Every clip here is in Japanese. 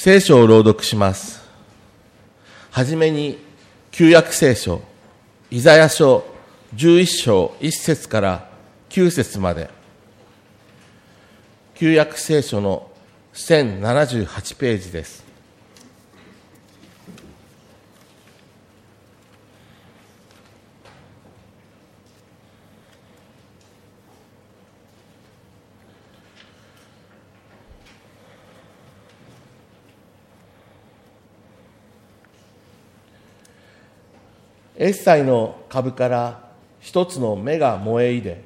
聖書を朗読します。はじめに、旧約聖書、イザヤ書11章1節から9節まで、旧約聖書の1078ページです。エッサイの株から一つの芽が燃え入れ、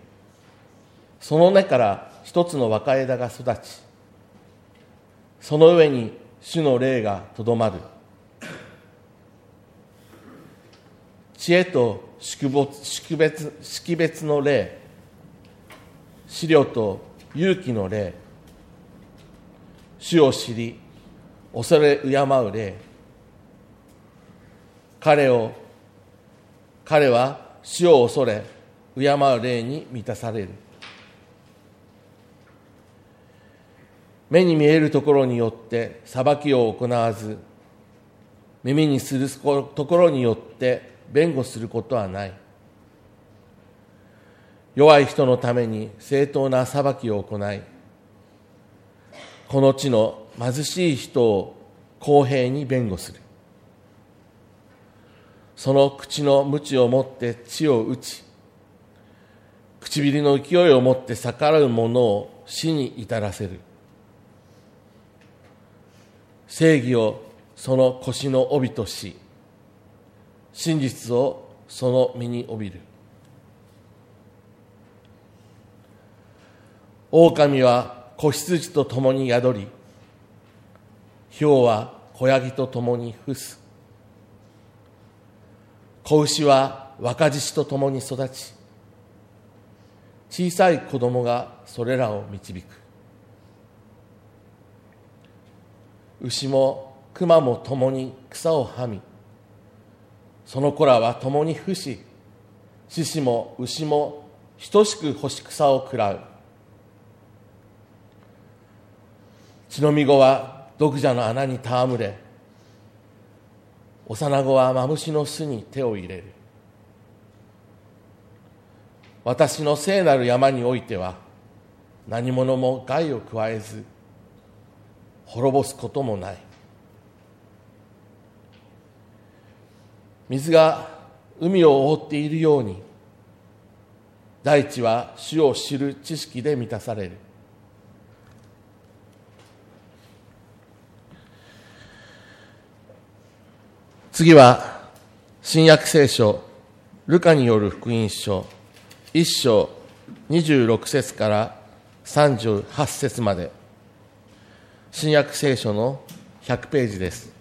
その根から一つの若枝が育ち、その上に主の霊がとどまる。知恵と識別識別識別の霊、資料と勇気の霊、主を知り、恐れ敬う霊、彼を彼は死を恐れ敬う霊に満たされる。目に見えるところによって裁きを行わず耳にするところによって弁護することはない。弱い人のために正当な裁きを行いこの地の貧しい人を公平に弁護する。その口の鞭を持って地を打ち、唇の勢いを持って逆らう者を死に至らせる。正義をその腰の帯とし、真実をその身に帯びる。狼は子羊と共に宿り、豹は子ヤギと共に伏す。子牛は若獅子と共に育ち小さい子供がそれらを導く。牛も熊も共に草をはみその子らは共に伏し獅子も牛も等しく干し草を食らう。血のみ子は毒蛇の穴に戯れ幼子はマムシの巣に手を入れる。私の聖なる山においては何者も害を加えず滅ぼすこともない。水が海を覆っているように大地は主を知る知識で満たされる。次は新約聖書ルカによる福音書1章26節から38節まで。新約聖書の100ページです。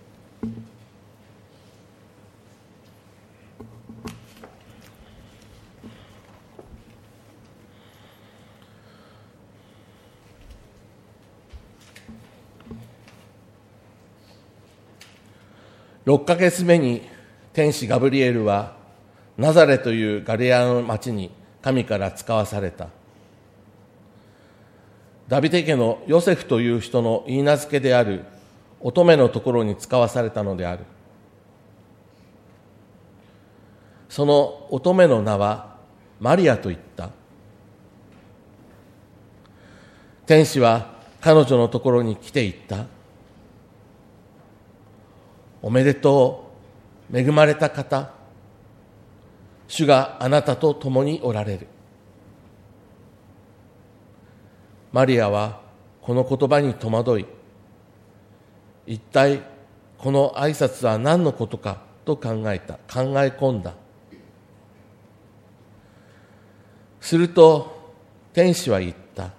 6ヶ月目に天使ガブリエルはナザレというガリアの町に神から使わされた。ダビデ家のヨセフという人の言い名付けである乙女のところに使わされたのである。その乙女の名はマリアと言った。天使は彼女のところに来て言った。おめでとう、恵まれた方、主があなたと共におられる。マリアはこの言葉に戸惑い、一体この挨拶は何のことかと考えた、考え込んだ。すると天使は言った。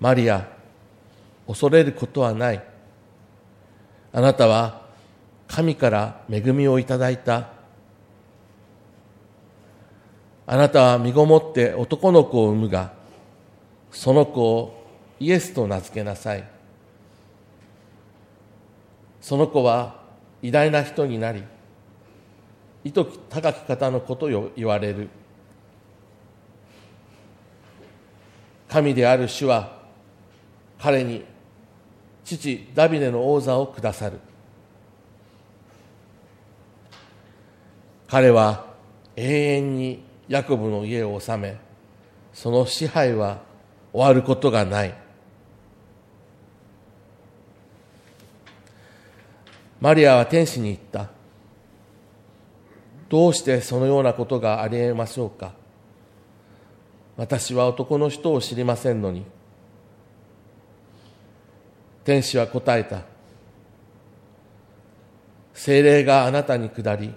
マリア、恐れることはない。あなたは神から恵みをいただいた。あなたは身ごもって男の子を産むが、その子をイエスと名付けなさい。その子は偉大な人になり、意図高き方のことを言われる。神である主は彼に父ダビデの王座をくださる。彼は永遠にヤコブの家を治めその支配は終わることがない。マリアは天使に言った。どうしてそのようなことがありえましょうか。私は男の人を知りませんのに。天使は答えた。精霊があなたに下り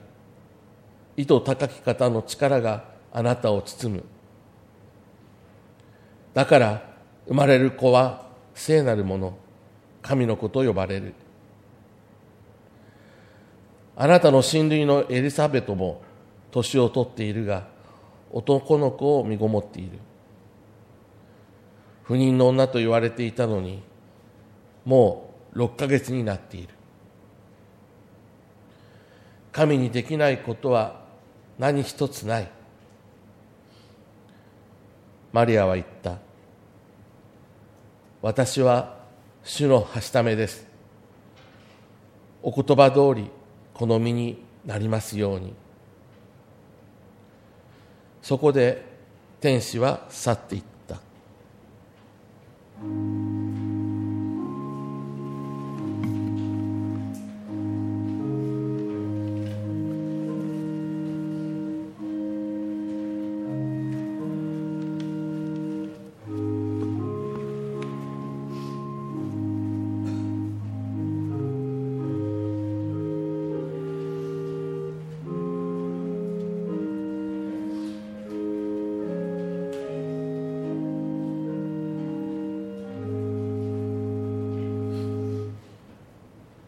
意図高き方の力があなたを包む。だから生まれる子は聖なるもの神の子と呼ばれる。あなたの親類のエリザベトも年を取っているが男の子を身ごもっている。不妊の女と言われていたのにもう6ヶ月になっている。神にできないことは何一つない。マリアは言った。私は主のはしためです。お言葉通りこの身になりますように。そこで天使は去っていった。